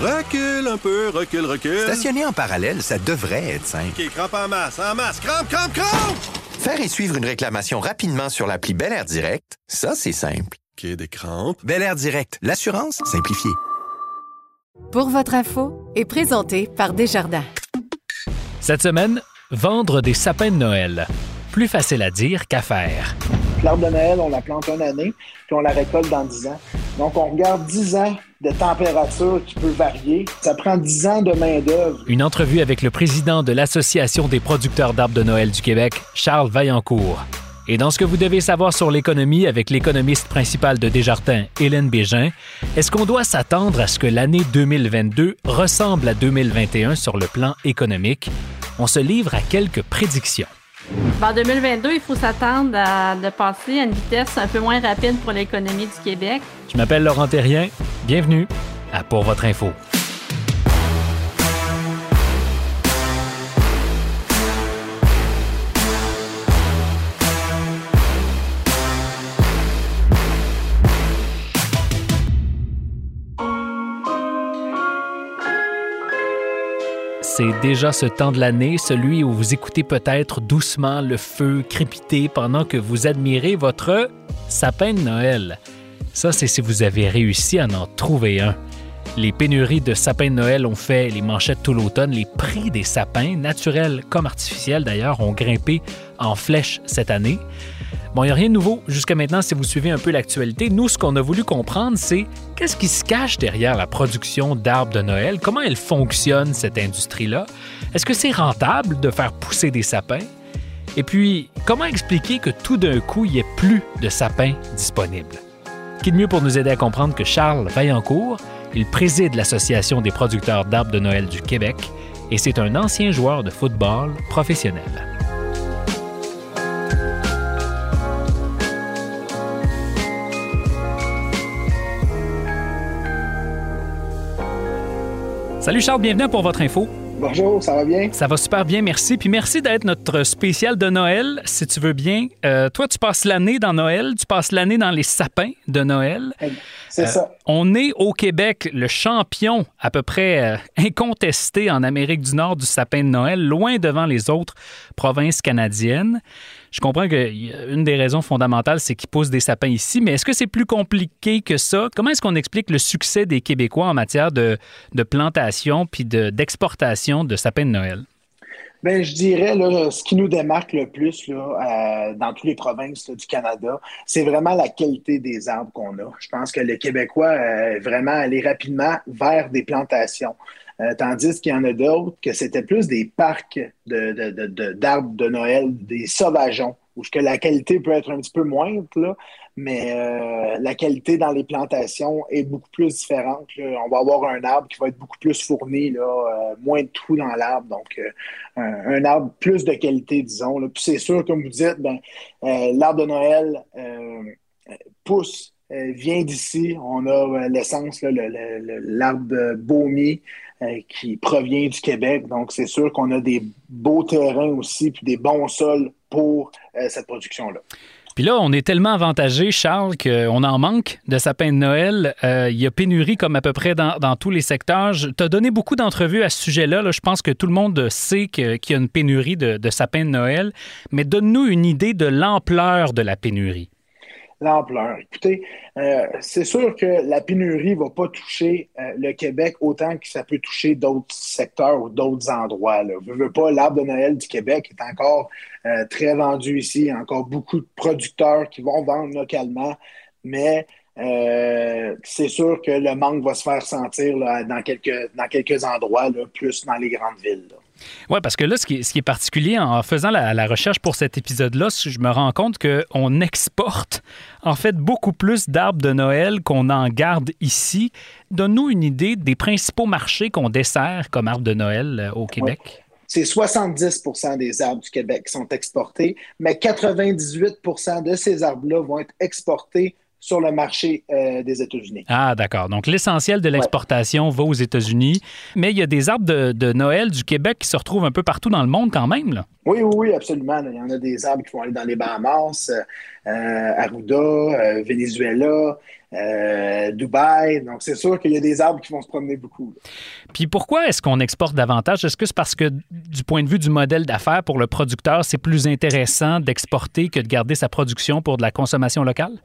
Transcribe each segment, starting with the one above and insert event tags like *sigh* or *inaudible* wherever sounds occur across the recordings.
Recule un peu, recule, recule. Stationner en parallèle, ça devrait être simple. OK, crampe en masse, en masse, crampe, crampe, crampe! Faire et suivre une réclamation rapidement sur l'appli Bel Air Direct, ça, c'est simple. OK, des crampes. Bel Air Direct, l'assurance simplifiée. Pour votre info est présenté par Desjardins. Cette semaine, vendre des sapins de Noël. Plus facile à dire qu'à faire. L'arbre de Noël, on la plante une année, puis on la récolte dans 10 ans. Donc, on regarde 10 ans de température qui peut varier. Ça prend 10 ans de main-d'œuvre. Une entrevue avec le président de l'Association des producteurs d'arbres de Noël du Québec, Charles Vaillancourt. Et dans ce que vous devez savoir sur l'économie avec l'économiste principal de Desjardins, Hélène Bégin, est-ce qu'on doit s'attendre à ce que l'année 2022 ressemble à 2021 sur le plan économique? On se livre à quelques prédictions. En 2022, il faut s'attendre à passer à une vitesse un peu moins rapide pour l'économie du Québec. Je m'appelle Laurent Terrien. Bienvenue à Pour votre info. C'est déjà ce temps de l'année, celui où vous écoutez peut-être doucement le feu crépiter pendant que vous admirez votre sapin de Noël. Ça, c'est si vous avez réussi à en trouver un. Les pénuries de sapins de Noël ont fait les manchettes tout l'automne. Les prix des sapins, naturels comme artificiels d'ailleurs, ont grimpé en flèche cette année. Bon, il n'y a rien de nouveau jusqu'à maintenant si vous suivez un peu l'actualité. Nous, ce qu'on a voulu comprendre, c'est qu'est-ce qui se cache derrière la production d'arbres de Noël? Comment elle fonctionne, cette industrie-là? Est-ce que c'est rentable de faire pousser des sapins? Et puis, comment expliquer que tout d'un coup, il n'y ait plus de sapins disponibles? Qui de mieux pour nous aider à comprendre que Charles Vaillancourt? Il préside l'Association des producteurs d'arbres de Noël du Québec et c'est un ancien joueur de football professionnel. Salut Charles, bienvenue pour votre info. Bonjour, ça va bien? Ça va super bien, merci. Puis merci d'être notre spécial de Noël, si tu veux bien. Euh, toi, tu passes l'année dans Noël, tu passes l'année dans les sapins de Noël. C'est ça. Euh, On est au Québec le champion à peu près euh, incontesté en Amérique du Nord du sapin de Noël, loin devant les autres provinces canadiennes. Je comprends qu'une des raisons fondamentales, c'est qu'ils poussent des sapins ici, mais est-ce que c'est plus compliqué que ça? Comment est-ce qu'on explique le succès des Québécois en matière de, de plantation puis de- de, sapins de Noël? Ben, je dirais, là, ce qui nous démarque le plus là, euh, dans toutes les provinces du Canada, c'est vraiment la qualité des arbres qu'on a. Je pense que le Québécois euh, vraiment allé rapidement vers des plantations. Euh, tandis qu'il y en a d'autres que c'était plus des parcs de, de- de- d'arbres de, Noël, des sauvageons, ce que la qualité peut être un petit peu moindre, là, mais euh, la qualité dans les plantations est beaucoup plus différente. On va avoir un arbre qui va être beaucoup plus fourni, là, euh, moins de trous dans l'arbre, donc euh, un, arbre plus de qualité, disons. là. Puis c'est sûr, comme vous dites, ben, l'arbre de Noël pousse, vient d'ici. On a l'essence, le- le- le- l'arbre euh, baumier euh, qui provient du Québec. Donc c'est sûr qu'on a des beaux terrains aussi, puis des bons sols pour euh, cette production-là. Puis là, on est tellement avantagé, Charles, qu'on en manque de sapins de Noël. Euh, il y a pénurie comme à peu près dans, tous les secteurs. Tu as donné beaucoup d'entrevues à ce sujet-là. là. Je pense que tout le monde sait qu'il y a une pénurie de, de sapins de Noël. Mais donne-nous une idée de l'ampleur de la pénurie. L'ampleur. Écoutez, euh, c'est sûr que la pénurie ne va pas toucher euh, le Québec autant que ça peut toucher d'autres secteurs ou d'autres endroits. Là. Veux, veux pas, l'arbre de Noël du Québec est encore euh, très vendu ici. Il y a encore beaucoup de producteurs qui vont vendre localement, mais c'est sûr que le manque va se faire sentir dans, quelques, endroits, plus dans les grandes villes. Oui, parce que là, ce qui est, ce qui est particulier en faisant la, la recherche pour cet épisode-là, je me rends compte qu'on exporte en fait beaucoup plus d'arbres de Noël qu'on en garde ici. Donne-nous une idée des principaux marchés qu'on dessert comme arbres de Noël euh, au Québec. C'est 70 des arbres du Québec qui sont exportés, mais 98 de ces arbres-là vont être exportés sur le marché euh, des États-Unis. Ah, d'accord. Donc, l'essentiel de l'exportation va aux États-Unis. Mais il y a des arbres de, Noël du Québec qui se retrouvent un peu partout dans le monde quand même. Là. Oui, oui, oui, absolument. Il y en a des arbres qui vont aller dans les Bahamas, euh, Arruda, euh, Venezuela, euh, Dubaï. Donc, c'est sûr qu'il y a des arbres qui vont se promener beaucoup. Puis pourquoi est-ce qu'on exporte davantage? Est-ce que c'est parce que du point de vue du modèle d'affaires pour le producteur, c'est plus intéressant d'exporter que de garder sa production pour de la consommation locale?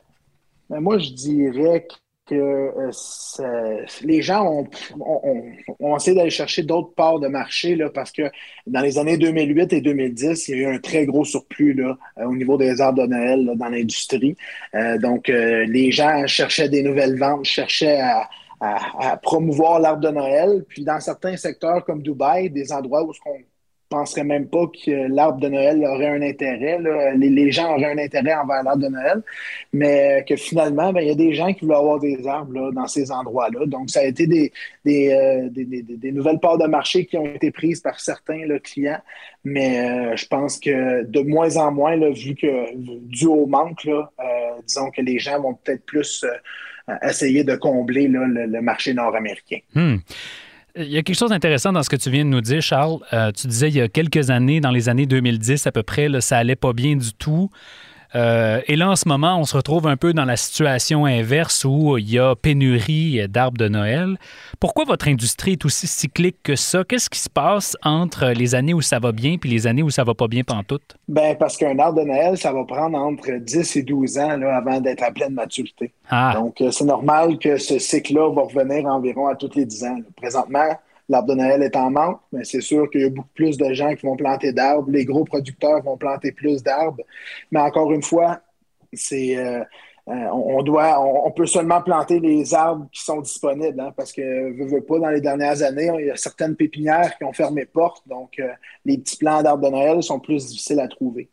Ben, moi, je dirais que euh, les gens ont, essayé d'aller chercher d'autres parts de marché là, parce que dans les années 2008 et 2010, il y a eu un très gros surplus là, euh, au niveau des arbres de Noël dans l'industrie. Euh, donc, les gens cherchaient des nouvelles ventes, cherchaient à, à promouvoir l'arbre de Noël. Puis dans certains secteurs comme Dubaï, des endroits où ce qu'on penserais même pas que l'arbre de Noël aurait un intérêt. Les, gens auraient un intérêt envers l'arbre de Noël, mais que finalement, ben, il y a des gens qui veulent avoir des arbres dans ces endroits-là. Donc, ça a été des, euh, nouvelles parts de marché qui ont été prises par certains clients, mais euh, je pense que de moins en moins, vu que dû au manque, euh, disons que les gens vont peut-être plus essayer de combler le, marché nord-américain. Hmm. Il y a quelque chose d'intéressant dans ce que tu viens de nous dire, Charles. Euh, tu disais il y a quelques années, dans les années 2010 à peu près, là, ça allait pas bien du tout. Euh, et là, en ce moment, on se retrouve un peu dans la situation inverse où il y a pénurie d'arbres de Noël. Pourquoi votre industrie est aussi cyclique que ça? Qu'est-ce qui se passe entre les années où ça va bien et les années où ça va pas bien pantoute? Ben, parce qu'un arbre de Noël, ça va prendre entre 10 et 12 ans là, avant d'être à pleine maturité. Ah. Donc, euh, c'est normal que ce cycle-là va revenir environ à tous les 10 ans. Présentement, l'arbre de Noël est en manque, mais c'est sûr qu'il y a beaucoup plus de gens qui vont planter d'arbres. Les gros producteurs vont planter plus d'arbres. Mais encore une fois, c'est euh, euh, on, doit, on, peut seulement planter les arbres qui sont disponibles, hein, parce que veux, veux pas dans les dernières années, il y a certaines pépinières qui ont fermé porte, donc euh, les petits plants d'arbres de Noël sont plus difficiles à trouver.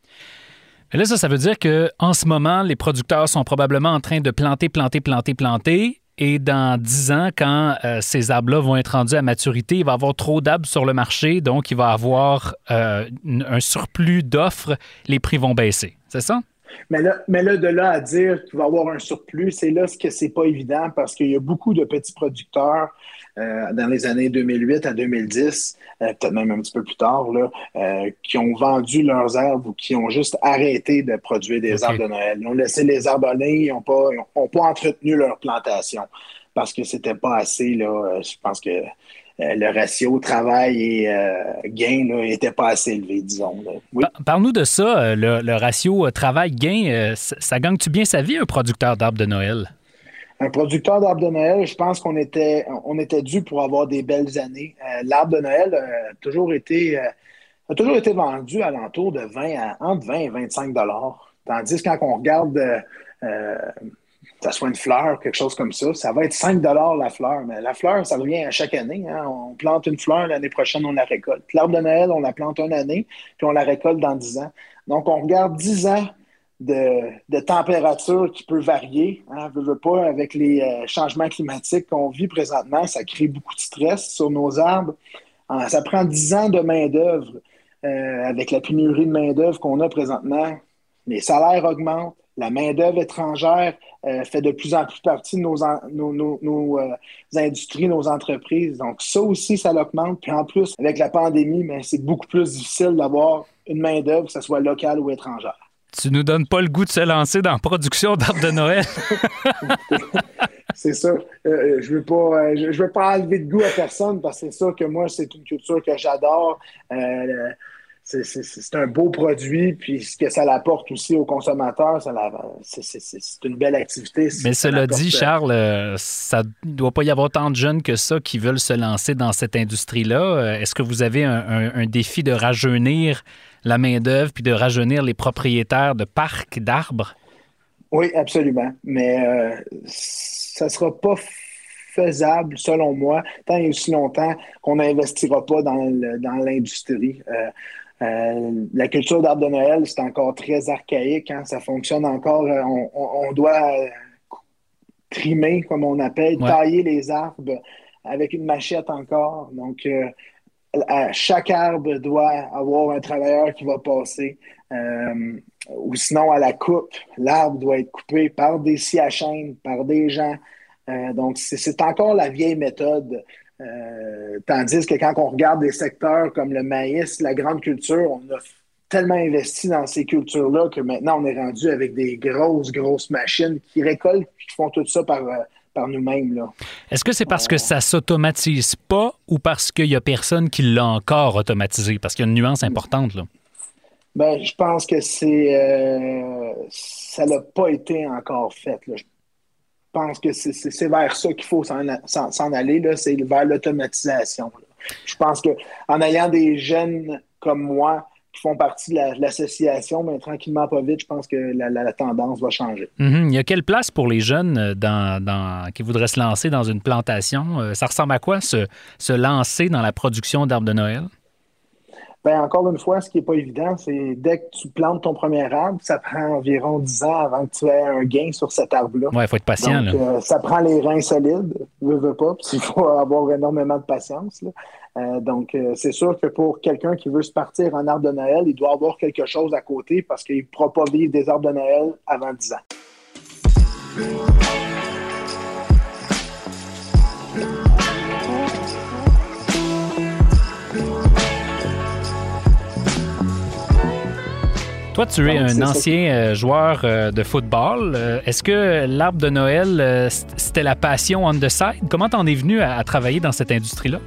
Là, ça, ça veut dire que en ce moment, les producteurs sont probablement en train de planter, planter, planter, planter, et dans 10 ans, quand euh, ces arbres-là vont être rendus à maturité, il va y avoir trop d'arbres sur le marché, donc il va y avoir euh, un surplus d'offres, les prix vont baisser. C'est ça? Mais là, mais là, de là à dire qu'il va y avoir un surplus, c'est là ce que c'est pas évident parce qu'il y a beaucoup de petits producteurs euh, dans les années 2008 à 2010, euh, peut-être même un petit peu plus tard, là, euh, qui ont vendu leurs arbres ou qui ont juste arrêté de produire des arbres de Noël. Ils ont laissé les arbres aller, ils n'ont pas, pas entretenu leur plantation parce que c'était pas assez. Là, je pense que le ratio travail et gain n'était pas assez élevé, disons. Parle-nous de ça, le, ratio travail-gain. ça gagne-tu bien sa vie, un producteur d'arbres de Noël? un producteur d'arbres de Noël, je pense qu'on était, on était dû pour avoir des belles années. Euh, l'arbre de Noël a toujours été, euh, a toujours été vendu à l'entour de 20 à, entre 20 et 25 dollars. Tandis que quand on regarde, euh, ça soit une fleur, quelque chose comme ça, ça va être 5 dollars la fleur. Mais la fleur, ça revient à chaque année. Hein. On plante une fleur, l'année prochaine, on la récolte. L'arbre de Noël, on la plante une année, puis on la récolte dans 10 ans. Donc, on regarde 10 ans de, température qui peut varier. Hein, veut, pas, avec les euh, changements climatiques qu'on vit présentement, ça crée beaucoup de stress sur nos arbres. Ah, ça prend 10 ans de main-d'œuvre euh, avec la pénurie de main-d'œuvre qu'on a présentement. Les salaires augmentent, la main-d'œuvre étrangère euh, fait de plus en plus partie de nos, nos, industries, nos entreprises. Donc, ça aussi, ça l'augmente. Puis en plus, avec la pandémie, mais c'est beaucoup plus difficile d'avoir une main-d'œuvre, que ce soit locale ou étrangère. Tu nous donnes pas le goût de se lancer dans la production d'arbres de Noël. *laughs* c'est ça. Euh, euh, je veux pas, euh, je, veux pas enlever de goût à personne parce que c'est ça que moi, c'est une culture que j'adore. C'est un beau produit, puis ce que ça apporte aussi aux consommateurs, c'est une belle activité. Mais cela dit, Charles, ça ne doit pas y avoir tant de jeunes que ça qui veulent se lancer dans cette industrie-là. Est-ce que vous avez un défi de rajeunir la main-d'œuvre puis de rajeunir les propriétaires de parcs d'arbres? Oui, absolument. Mais euh, ça ne sera pas faisable, selon moi, tant et aussi longtemps qu'on n'investira pas dans l'industrie. Euh, euh, la culture d'arbre de Noël, c'est encore très archaïque. Hein. Ça fonctionne encore. On, doit trimer, comme on appelle, tailler les arbres avec une machette encore. Donc, chaque arbre doit avoir un travailleur qui va passer. Euh, ou sinon à la coupe. L'arbre doit être coupé par des scies à chaîne, par des gens. Euh, donc, c'est encore la vieille méthode. Euh, tandis que quand on regarde des secteurs comme le maïs, la grande culture, on a tellement investi dans ces cultures-là que maintenant on est rendu avec des grosses, grosses machines qui récoltent et qui font tout ça par, euh, par nous-mêmes. Est-ce que c'est parce que ça s'automatise pas ou parce qu'il y a personne qui l'a encore automatisé? Parce qu'il y a une nuance importante. Là. Ben, je pense que c'est euh, ça n'a pas été encore fait. Je pense que c'est vers ça qu'il faut s'en aller, c'est vers l'automatisation. Je pense qu'en ayant des jeunes comme moi qui font partie de l'association, mais tranquillement, pas vite, je pense que la, tendance va changer. Mm-hmm. Il y a quelle place pour les jeunes euh, dans, qui voudraient se lancer dans une plantation? Euh, ça ressemble à quoi se, se lancer dans la production d'arbres de Noël? Ben, encore une fois, ce qui n'est pas évident, c'est dès que tu plantes ton premier arbre, ça prend environ 10 ans avant que tu aies un gain sur cet arbre-là. Oui, il faut être patient. Donc, euh, ça prend les reins solides, ne veux pas, il faut avoir énormément de patience. Euh, donc, euh, c'est sûr que pour quelqu'un qui veut se partir en arbre de Noël, il doit avoir quelque chose à côté parce qu'il ne pourra pas vivre des arbres de Noël avant 10 ans. Toi, tu es un ancien euh, joueur euh, de football. Euh, est-ce que l'arbre de Noël, c'était la passion on the side? Comment t'en es venu à, travailler dans cette industrie-là?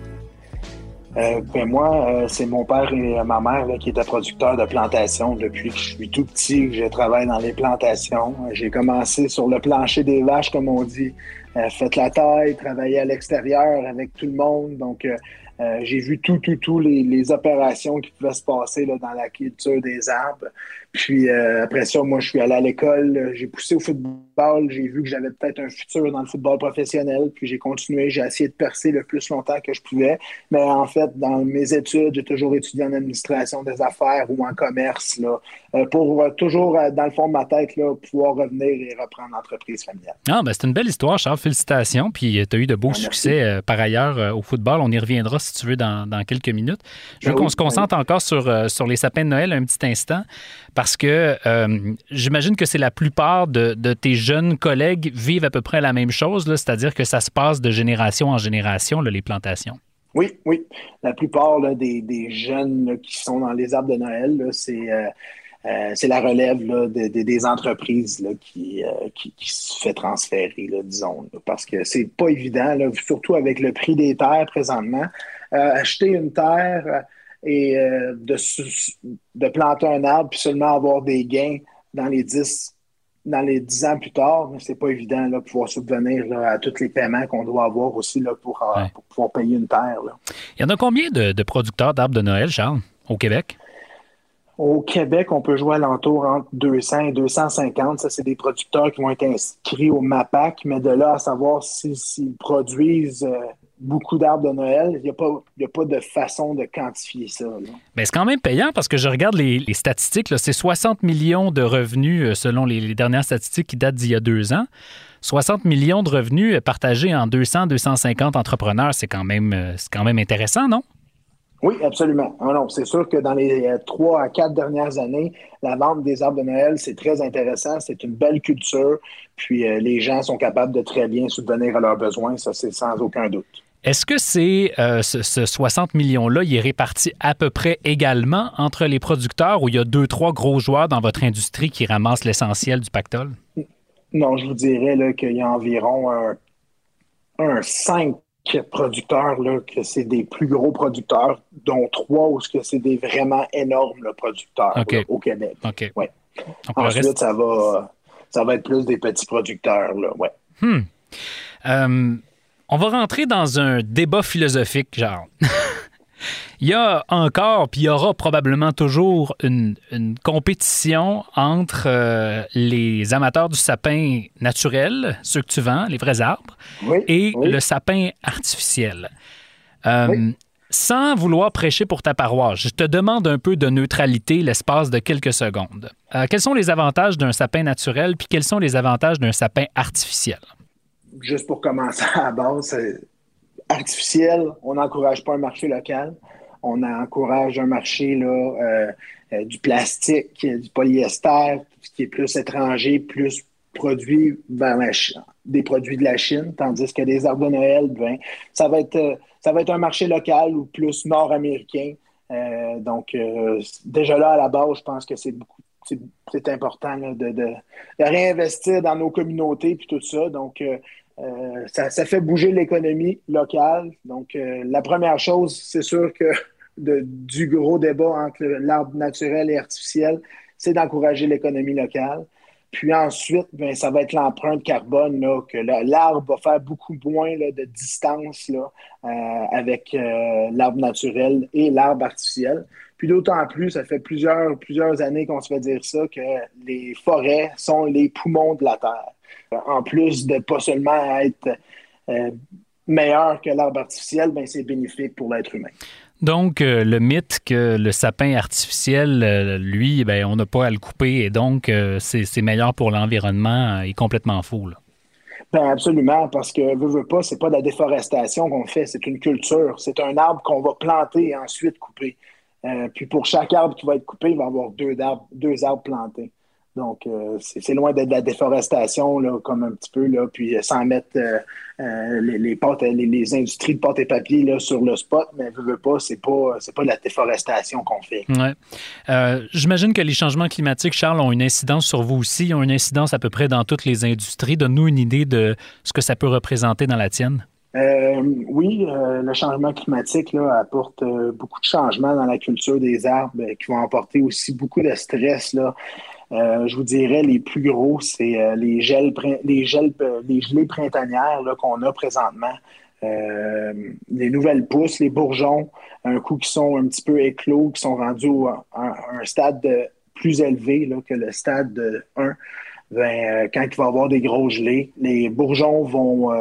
ben moi, c'est mon père et ma mère qui étaient producteurs de plantations depuis que je suis tout petit. Je travaille dans les plantations. J'ai commencé sur le plancher des vaches, comme on dit. fait la taille, travailler à l'extérieur avec tout le monde. Donc, euh, j'ai vu tout, tout, tout les, opérations qui pouvaient se passer là, dans la culture des arbres. Puis euh, après ça, moi, je suis allé à l'école, j'ai poussé au football, j'ai vu que j'avais peut-être un futur dans le football professionnel, puis j'ai continué, j'ai essayé de percer le plus longtemps que je pouvais. Mais en fait, dans mes études, j'ai toujours étudié en administration des affaires ou en commerce, là, euh, pour toujours, dans le fond de ma tête, là, pouvoir revenir et reprendre l'entreprise familiale. Ah, ben c'est une belle histoire, Charles. Félicitations. Puis tu as eu de beaux ah, succès par ailleurs au football. On y reviendra si tu veux, dans, quelques minutes. Je veux ben qu'on se concentre encore sur, euh, sur les sapins de Noël un petit instant, parce que euh, j'imagine que c'est la plupart de, tes jeunes collègues vivent à peu près la même chose, c'est-à-dire que ça se passe de génération en génération, les plantations. Oui, oui. La plupart des, jeunes qui sont dans les arbres de Noël, c'est... Euh, c'est la relève des entreprises qui, se fait transférer, disons, parce que c'est pas évident, surtout avec le prix des terres présentement. Euh, acheter une terre euh, et euh, de, de planter un arbre puis seulement avoir des gains dans les 10 dans les dix ans plus tard, c'est pas évident de pouvoir subvenir à tous les paiements qu'on doit avoir aussi là, pour, pouvoir payer une terre. Il y en a combien de, producteurs d'arbres de Noël, Charles, au Québec? Au Québec, on peut jouer à l'entour entre 200 et 250. Ça, c'est des producteurs qui vont être inscrits au MAPAC, mais de là à savoir s'ils produisent beaucoup d'arbres de Noël. Il n'y a, a, pas de façon de quantifier ça. Ben, c'est quand même payant parce que je regarde les, statistiques. C'est 60 millions de revenus euh, selon les, dernières statistiques qui datent d'il y a deux ans. 60 millions de revenus partagés en 200-250 entrepreneurs, c'est quand, euh, quand même intéressant, non? Oui, absolument. Ah non, c'est sûr que dans les euh, trois à quatre dernières années, la vente des arbres de Noël, c'est très intéressant. C'est une belle culture. Puis les gens sont capables de très bien subvenir à leurs besoins. Ça, c'est sans aucun doute. Est-ce que c'est euh, ce, 60 millions-là, il est réparti à peu près également entre les producteurs ou il y a deux, trois gros joueurs dans votre industrie qui ramassent l'essentiel du pactole? Non, je vous dirais qu'il y a environ un, un 5 producteurs, là, que c'est des plus gros producteurs, dont trois où c'est des vraiment énormes producteurs au Québec. Ouais. Ensuite, ça, va, ça va être plus des petits producteurs. Là, ouais. Hmm. Euh, on va rentrer dans un débat philosophique, genre. Il y a encore, puis il y aura probablement toujours une, compétition entre euh, les amateurs du sapin naturel, ceux que tu vends, les vrais arbres, et le sapin artificiel. Euh, sans vouloir prêcher pour ta paroisse, je te demande un peu de neutralité l'espace de quelques secondes. Euh, quels sont les avantages d'un sapin naturel, puis quels sont les avantages d'un sapin artificiel? juste pour commencer à la base, artificiel, on n'encourage pas un marché local. On encourage un marché là, du plastique, du polyester, qui est plus étranger, plus produit vers la des produits de la Chine, tandis que des arbres de Noël, ben, ça va être ça va être un marché local ou plus nord-américain. donc déjà là à la base, je pense que c'est beaucoup c'est important de, réinvestir dans nos communautés puis tout ça. Donc, euh, euh, ça, fait bouger l'économie locale. Donc, euh, la première chose, c'est sûr que du gros débat entre l'arbre naturel et artificiel, c'est d'encourager l'économie locale. Puis ensuite, ben, ça va être l'empreinte carbone, là, que l'arbre va faire beaucoup moins de distance là, avec l'arbre naturel et l'arbre artificiel. Puis d'autant plus, ça fait plusieurs, plusieurs années qu'on se fait dire ça, que les forêts sont les poumons de la Terre. En plus de pas seulement être euh, meilleur que l'arbre artificiel, ben c'est bénéfique pour l'être humain. Donc, euh, le mythe que le sapin artificiel, euh, lui, ben, on n'a pas à le couper et donc c'est meilleur pour l'environnement est complètement faux. Ben absolument, parce que veux, veux pas, c'est pas de la déforestation qu'on fait, c'est une culture. C'est un arbre qu'on va planter et ensuite couper. Euh, puis pour chaque arbre qui va être coupé, il va y avoir deux arbres, deux arbres plantés. Donc, euh, c'est loin d'être de la déforestation, là, comme un petit peu, là, puis sans mettre euh, les, les, pâtes, les, industries de pâte et papier là, sur le spot, mais ne veux pas, c'est pas, pas de la déforestation qu'on fait. Ouais. J'imagine que les changements climatiques, Charles, ont une incidence sur vous aussi. Ils ont une incidence à peu près dans toutes les industries. Donne-nous une idée de ce que ça peut représenter dans la tienne. Euh, oui, euh, le changement climatique là, apporte euh, beaucoup de changements dans la culture des arbres qui vont apporter aussi beaucoup de stress. Là. Je vous dirais, les plus gros, c'est les gels, les gels, les gelées printanières qu'on a présentement. les nouvelles pousses, les bourgeons, un coup qui sont un petit peu éclos, qui sont rendus à un, stade plus élevé que le stade de 1. Ben, quand il va y avoir des gros gelés, les bourgeons vont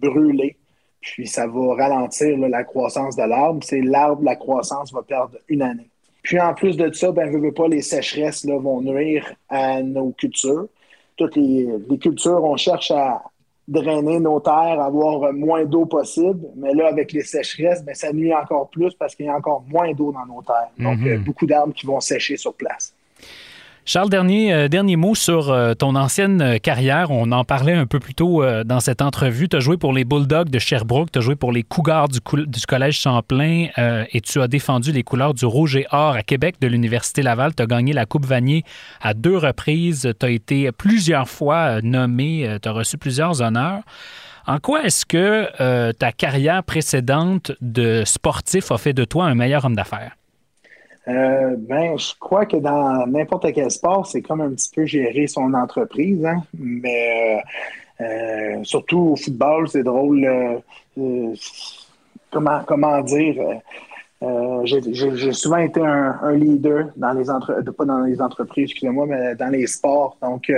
brûler puis ça va ralentir la croissance de l'arbre. C'est l'arbre, la croissance va perdre une année. Puis en plus de ça, ben, veux, pas, les sécheresses là, vont nuire à nos cultures. Toutes les, cultures, on cherche à drainer nos terres, avoir moins d'eau possible. Mais là, avec les sécheresses, ben, ça nuit encore plus parce qu'il y a encore moins d'eau dans nos terres. Donc, mm-hmm. euh, beaucoup d'arbres qui vont sécher sur place. Charles, dernier, euh, dernier mot sur euh, ton ancienne euh, carrière. On en parlait un peu plus tôt dans cette entrevue. Tu as joué pour les Bulldogs de Sherbrooke, tu as joué pour les Cougars du, Collège Champlain et tu as défendu les couleurs du Rouge et Or à Québec de l'Université Laval. Tu as gagné la Coupe Vanier à deux reprises. Tu as été plusieurs fois nommé, tu as reçu plusieurs honneurs. En quoi est-ce que ta carrière précédente de sportif a fait de toi un meilleur homme d'affaires? Euh, ben, je crois que dans n'importe quel sport, c'est comme un petit peu gérer son entreprise, hein. mais euh, euh, surtout au football, c'est drôle. comment, comment dire? j'ai souvent été un, leader dans les pas dans les entreprises, excusez-moi, mais dans les sports. Donc,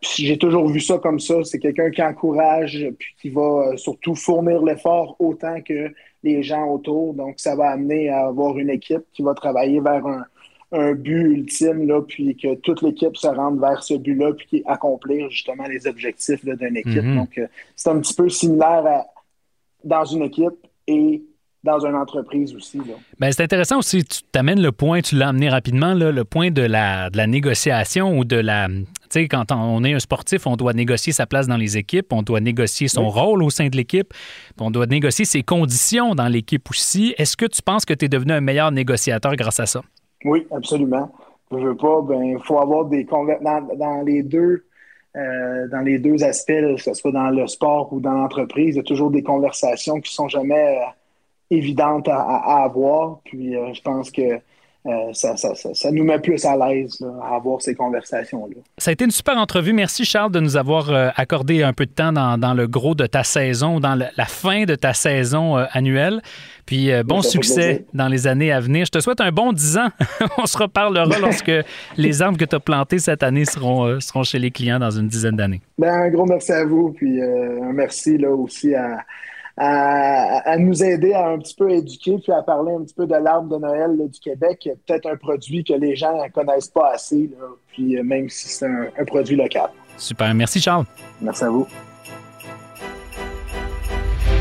j'ai toujours vu ça comme ça. C'est quelqu'un qui encourage, puis qui va surtout fournir l'effort autant que les gens autour. Donc, ça va amener à avoir une équipe qui va travailler vers un, but ultime, là, puis que toute l'équipe se rende vers ce but-là, puis accomplir justement les objectifs d'une équipe. Mm-hmm. Donc, euh, c'est un petit peu similaire à, dans une équipe et dans une entreprise aussi. Ben, c'est intéressant aussi, tu t'amènes le point, tu l'as amené rapidement, le point de la, de la négociation ou de la, sais, quand on est un sportif, on doit négocier sa place dans les équipes, on doit négocier son rôle au sein de l'équipe, on doit négocier ses conditions dans l'équipe aussi. Est-ce que tu penses que tu es devenu un meilleur négociateur grâce à ça? Oui, absolument. Je veux pas, ben, il faut avoir des dans, dans les deux. Euh, dans les deux aspects, que ce soit dans le sport ou dans l'entreprise, il y a toujours des conversations qui sont jamais euh, évidentes à, avoir. Puis euh, je pense que euh, ça, nous met plus à l'aise à avoir ces conversations-là. Ça a été une super entrevue. Merci, Charles, de nous avoir euh, accordé un peu de temps dans, le gros de ta saison, dans la fin de ta saison euh, annuelle. Puis bon succès dans les années à venir. Je te souhaite un bon 10 ans. *laughs* On se reparlera *laughs* lorsque les arbres que tu as plantés cette année seront, seront chez les clients dans une dizaine d'années. Ben, un gros merci à vous. Puis un merci là, aussi à à, nous aider à un petit peu éduquer puis à parler un petit peu de l'arbre de Noël du Québec, peut-être un produit que les gens ne connaissent pas assez, puis euh, même si c'est un, un produit local. Super. Merci, Charles. Merci à vous.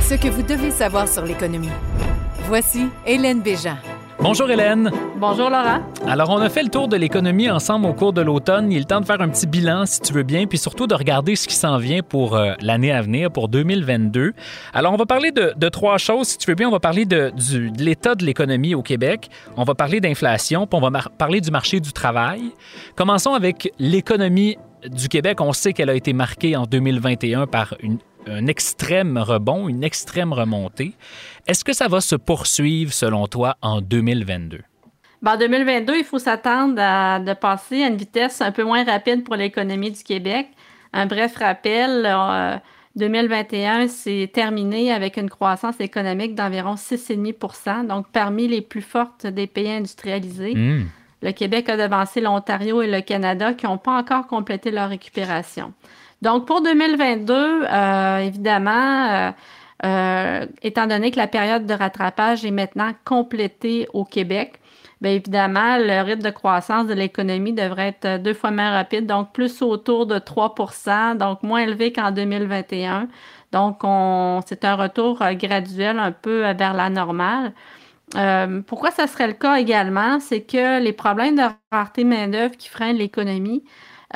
Ce que vous devez savoir sur l'économie. Voici Hélène Béjean. Bonjour Hélène. Bonjour Laurent. Alors, on a fait le tour de l'économie ensemble au cours de l'automne. Il est temps de faire un petit bilan, si tu veux bien, puis surtout de regarder ce qui s'en vient pour euh, l'année à venir, pour 2022. Alors, on va parler de, trois choses, si tu veux bien. On va parler de, de l'état de l'économie au Québec, on va parler d'inflation, puis on va parler du marché du travail. Commençons avec l'économie du Québec. On sait qu'elle a été marquée en 2021 par une un extrême rebond, une extrême remontée. Est-ce que ça va se poursuivre, selon toi, en 2022? Ben, en 2022, il faut s'attendre à de passer à une vitesse un peu moins rapide pour l'économie du Québec. Un bref rappel, 2021 s'est terminé avec une croissance économique d'environ 6,5% donc parmi les plus fortes des pays industrialisés. Hmm. Le Québec a devancé l'Ontario et le Canada qui n'ont pas encore complété leur récupération. Donc, pour 2022, euh, évidemment, euh, euh, étant donné que la période de rattrapage est maintenant complétée au Québec, bien évidemment, le rythme de croissance de l'économie devrait être deux fois moins rapide, donc plus autour de 3% donc moins élevé qu'en 2021. Donc, c'est un retour graduel un peu vers la normale. pourquoi ça serait le cas également? C'est que les problèmes de rareté main-d'œuvre qui freinent l'économie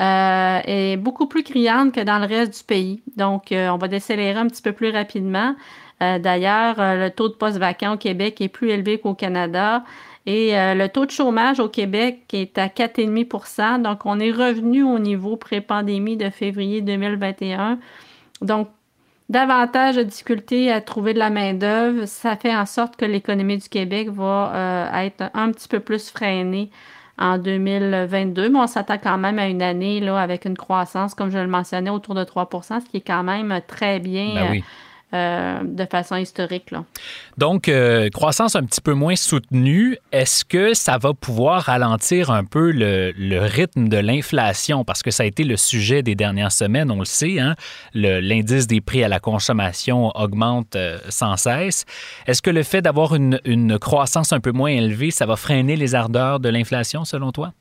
euh, est beaucoup plus criante que dans le reste du pays. Donc, euh, on va décélérer un petit peu plus rapidement. Euh, d'ailleurs, le taux de postes vacants au Québec est plus élevé qu'au Canada. Et le taux de chômage au Québec est à 4,5% Donc, on est revenu au niveau pré-pandémie de février 2021. Donc, davantage de difficultés à trouver de la main-d'œuvre. Ça fait en sorte que l'économie du Québec va être un petit peu plus freinée en 2022, mais on s'attend quand même à une année là, avec une croissance, comme je le mentionnais, autour de 3% ce qui est quand même très bien. Ben euh, de façon historique. Là. Donc, euh, croissance un petit peu moins soutenue, est-ce que ça va pouvoir ralentir un peu le, rythme de l'inflation? Parce que ça a été le sujet des dernières semaines, on le sait, hein? l'indice des prix à la consommation augmente euh, sans cesse. Est-ce que le fait d'avoir une, une croissance un peu moins élevée, ça va freiner les ardeurs de l'inflation, selon toi?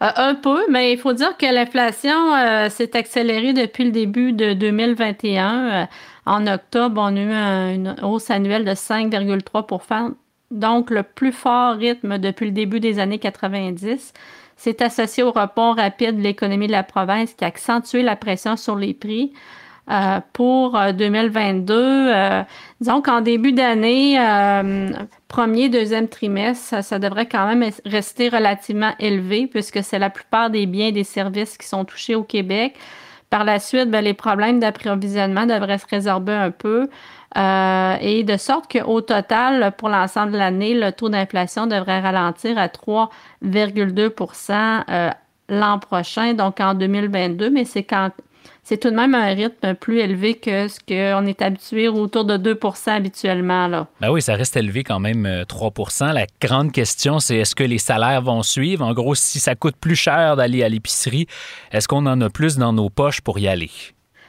un peu, mais il faut dire que l'inflation s'est accélérée depuis le début de 2021. En octobre, on a eu une hausse annuelle de 5,3% donc le plus fort rythme depuis le début des années 90. C'est associé au report rapide de l'économie de la province qui a accentué la pression sur les prix. Euh, pour 2022, euh, euh, disons qu'en début d'année, premier, deuxième trimestre, ça, devrait quand même rester relativement élevé puisque c'est la plupart des biens et des services qui sont touchés au Québec. Par la suite, ben, les problèmes d'approvisionnement devraient se résorber un peu. Euh, et de sorte qu'au total, pour l'ensemble de l'année, le taux d'inflation devrait ralentir à 3,2% euh, l'an prochain, donc en 2022, mais c'est quand c'est tout de même un rythme plus élevé que ce qu'on est habitué autour de 2% habituellement. Là. Ben oui, ça reste élevé quand même 3% euh, La grande question, c'est est-ce que les salaires vont suivre? En gros, si ça coûte plus cher d'aller à l'épicerie, est-ce qu'on en a plus dans nos poches pour y aller?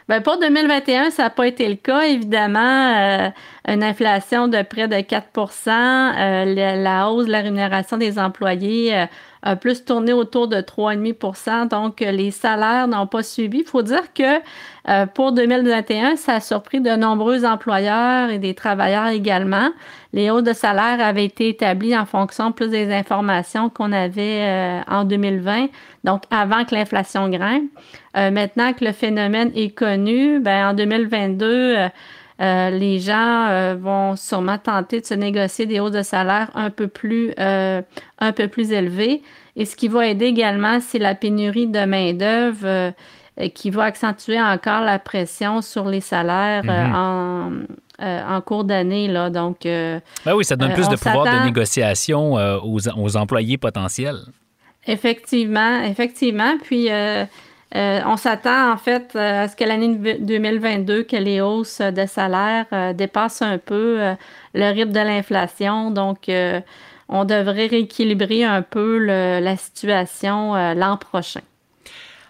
Bien, pour 2021, ça n'a pas été le cas. Évidemment, euh, une inflation de près de 4% euh, la, hausse de la rémunération des employés plus tourné autour de 3,5% Donc, euh, les salaires n'ont pas suivi. Il faut dire que euh, pour 2021, ça a surpris de nombreux employeurs et des travailleurs également. Les hausses de salaire avaient été établies en fonction plus des informations qu'on avait euh, en 2020, donc avant que l'inflation grimpe. maintenant que le phénomène est connu, ben, en 2022, euh, les gens euh, vont sûrement tenter de se négocier des hausses de salaire un peu plus, euh, un peu plus élevées. Et ce qui va aider également, c'est la pénurie de main-d'œuvre qui va accentuer encore la pression sur les salaires mm-hmm. en, en cours d'année. Là. Donc, ben oui, ça donne plus de pouvoir de négociation aux, aux, employés potentiels. Effectivement, effectivement. Puis, euh, on s'attend en fait euh, à ce que l'année 2022, que les hausses de salaire euh, dépassent un peu le rythme de l'inflation. Donc, on devrait rééquilibrer un peu la situation l'an prochain.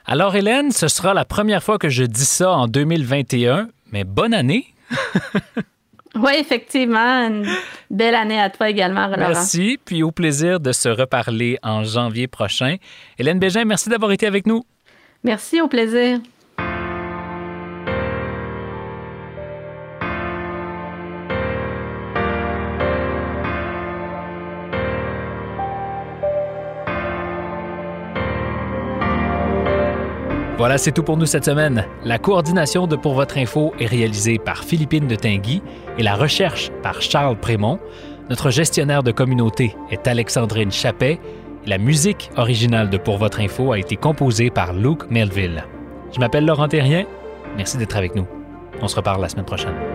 Alors, Hélène, ce sera la première fois que je dis ça en 2021, mais bonne année! *laughs* oui, effectivement. Une belle année à toi également, Laurent. Merci, puis au plaisir de se reparler en janvier prochain. Hélène Bégin, merci d'avoir été avec nous. Merci, au plaisir. Voilà, c'est tout pour nous cette semaine. La coordination de Pour votre info est réalisée par Philippine de Tinguy et la recherche par Charles Prémont. Notre gestionnaire de communauté est Alexandrine Chappet la musique originale de Pour votre info a été composée par Luke Melville. Je m'appelle Laurent Terrien. Merci d'être avec nous. On se reparle la semaine prochaine.